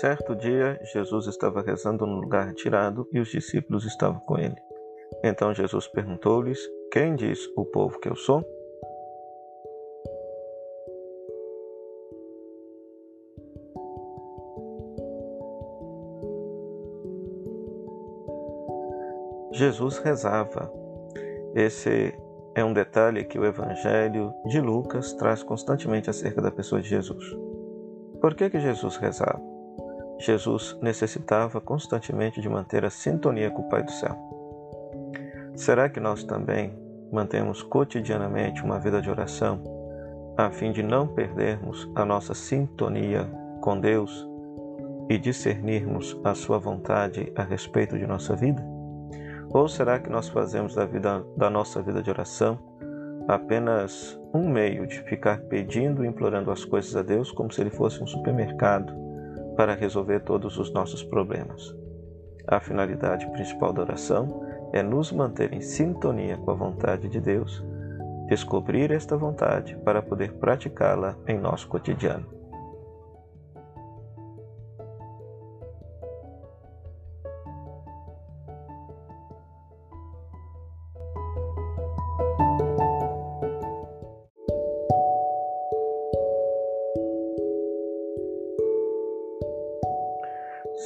Certo dia, Jesus estava rezando num lugar retirado e os discípulos estavam com ele. Então Jesus perguntou-lhes: Quem diz o povo que eu sou? Jesus rezava. Esse é um detalhe que o Evangelho de Lucas traz constantemente acerca da pessoa de Jesus. Por que, que Jesus rezava? Jesus necessitava constantemente de manter a sintonia com o Pai do Céu. Será que nós também mantemos cotidianamente uma vida de oração a fim de não perdermos a nossa sintonia com Deus e discernirmos a Sua vontade a respeito de nossa vida? Ou será que nós fazemos da, vida, da nossa vida de oração apenas um meio de ficar pedindo e implorando as coisas a Deus como se ele fosse um supermercado para resolver todos os nossos problemas? A finalidade principal da oração é nos manter em sintonia com a vontade de Deus, descobrir esta vontade para poder praticá-la em nosso cotidiano.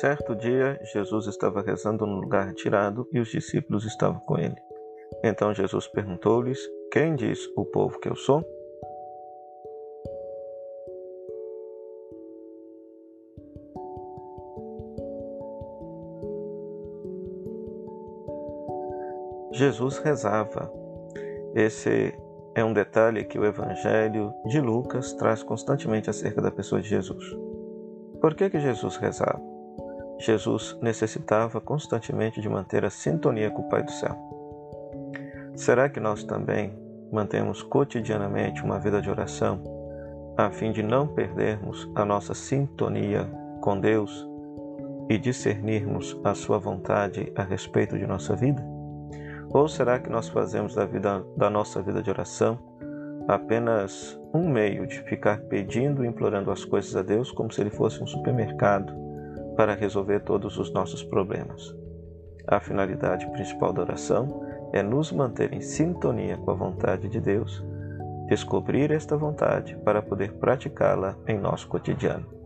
Certo dia, Jesus estava rezando num lugar retirado e os discípulos estavam com ele. Então Jesus perguntou-lhes: Quem diz o povo que eu sou? Jesus rezava. Esse é um detalhe que o Evangelho de Lucas traz constantemente acerca da pessoa de Jesus. Por que, que Jesus rezava? Jesus necessitava constantemente de manter a sintonia com o Pai do Céu. Será que nós também mantemos cotidianamente uma vida de oração a fim de não perdermos a nossa sintonia com Deus e discernirmos a Sua vontade a respeito de nossa vida? Ou será que nós fazemos da, vida, da nossa vida de oração apenas um meio de ficar pedindo e implorando as coisas a Deus como se ele fosse um supermercado para resolver todos os nossos problemas. A finalidade principal da oração é nos manter em sintonia com a vontade de Deus, descobrir esta vontade para poder praticá-la em nosso cotidiano.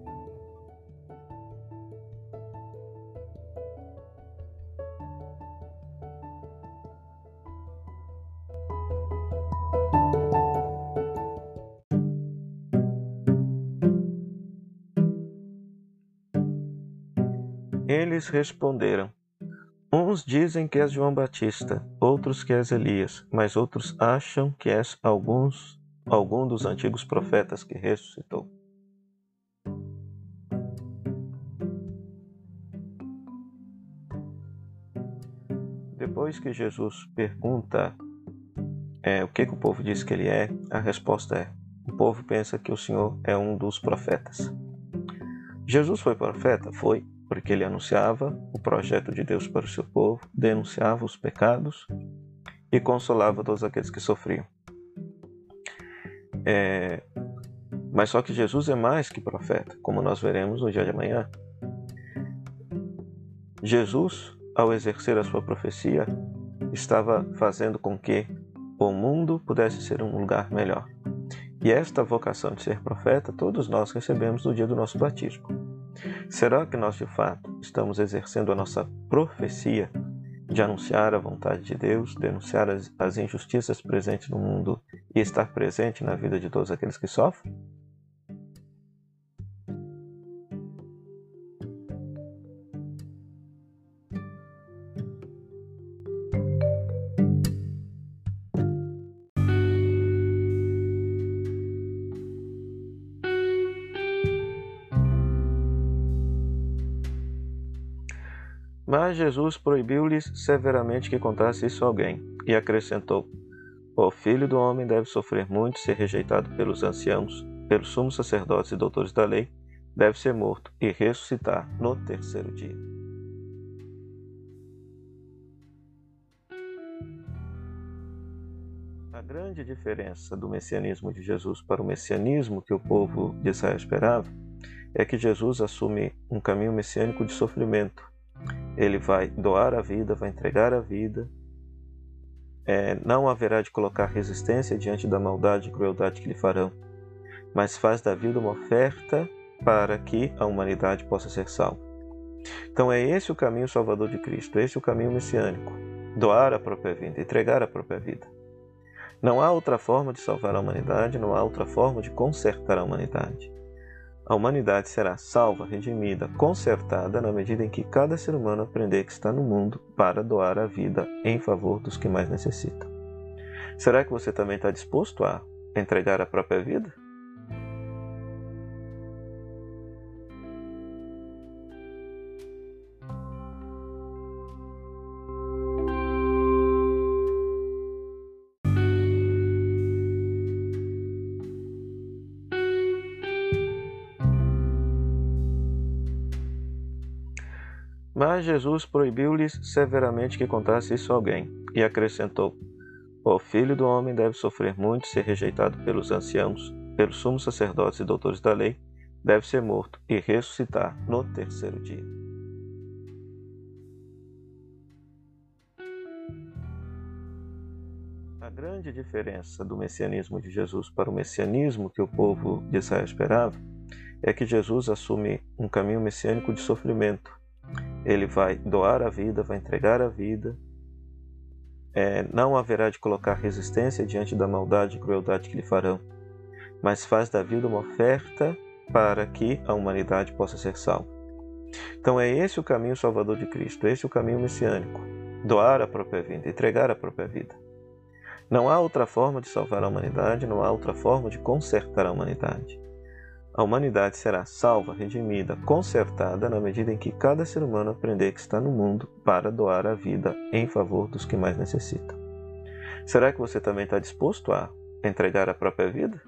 Eles responderam: Uns dizem que és João Batista, outros que és Elias, mas outros acham que és alguns, algum dos antigos profetas que ressuscitou. Depois que Jesus pergunta é, o que, que o povo diz que ele é, a resposta é: o povo pensa que o Senhor é um dos profetas. Jesus foi profeta? Foi porque ele anunciava o projeto de Deus para o seu povo, denunciava os pecados e consolava todos aqueles que sofriam. É... Mas só que Jesus é mais que profeta, como nós veremos no dia de amanhã. Jesus, ao exercer a sua profecia, estava fazendo com que o mundo pudesse ser um lugar melhor. E esta vocação de ser profeta, todos nós recebemos no dia do nosso batismo. Será que nós de fato estamos exercendo a nossa profecia de anunciar a vontade de Deus, denunciar as, as injustiças presentes no mundo e estar presente na vida de todos aqueles que sofrem? Mas Jesus proibiu-lhes severamente que contasse isso a alguém, e acrescentou: O filho do homem deve sofrer muito, ser rejeitado pelos anciãos, pelos sumos sacerdotes e doutores da lei, deve ser morto e ressuscitar no terceiro dia. A grande diferença do messianismo de Jesus para o messianismo que o povo de Israel esperava é que Jesus assume um caminho messiânico de sofrimento. Ele vai doar a vida, vai entregar a vida. É, não haverá de colocar resistência diante da maldade e crueldade que lhe farão, mas faz da vida uma oferta para que a humanidade possa ser salva. Então é esse o caminho salvador de Cristo, esse o caminho messiânico. Doar a própria vida, entregar a própria vida. Não há outra forma de salvar a humanidade, não há outra forma de consertar a humanidade. A humanidade será salva, redimida, consertada na medida em que cada ser humano aprender que está no mundo para doar a vida em favor dos que mais necessitam. Será que você também está disposto a entregar a própria vida? Mas Jesus proibiu-lhes severamente que contasse isso a alguém, e acrescentou: O filho do homem deve sofrer muito, ser rejeitado pelos anciãos, pelos sumos sacerdotes e doutores da lei, deve ser morto e ressuscitar no terceiro dia. A grande diferença do messianismo de Jesus para o messianismo que o povo de Israel esperava é que Jesus assume um caminho messiânico de sofrimento ele vai doar a vida, vai entregar a vida. É, não haverá de colocar resistência diante da maldade e crueldade que lhe farão, mas faz da vida uma oferta para que a humanidade possa ser salva. Então é esse o caminho salvador de Cristo, esse o caminho messiânico. Doar a própria vida, entregar a própria vida. Não há outra forma de salvar a humanidade, não há outra forma de consertar a humanidade. A humanidade será salva, redimida, consertada na medida em que cada ser humano aprender que está no mundo para doar a vida em favor dos que mais necessitam. Será que você também está disposto a entregar a própria vida?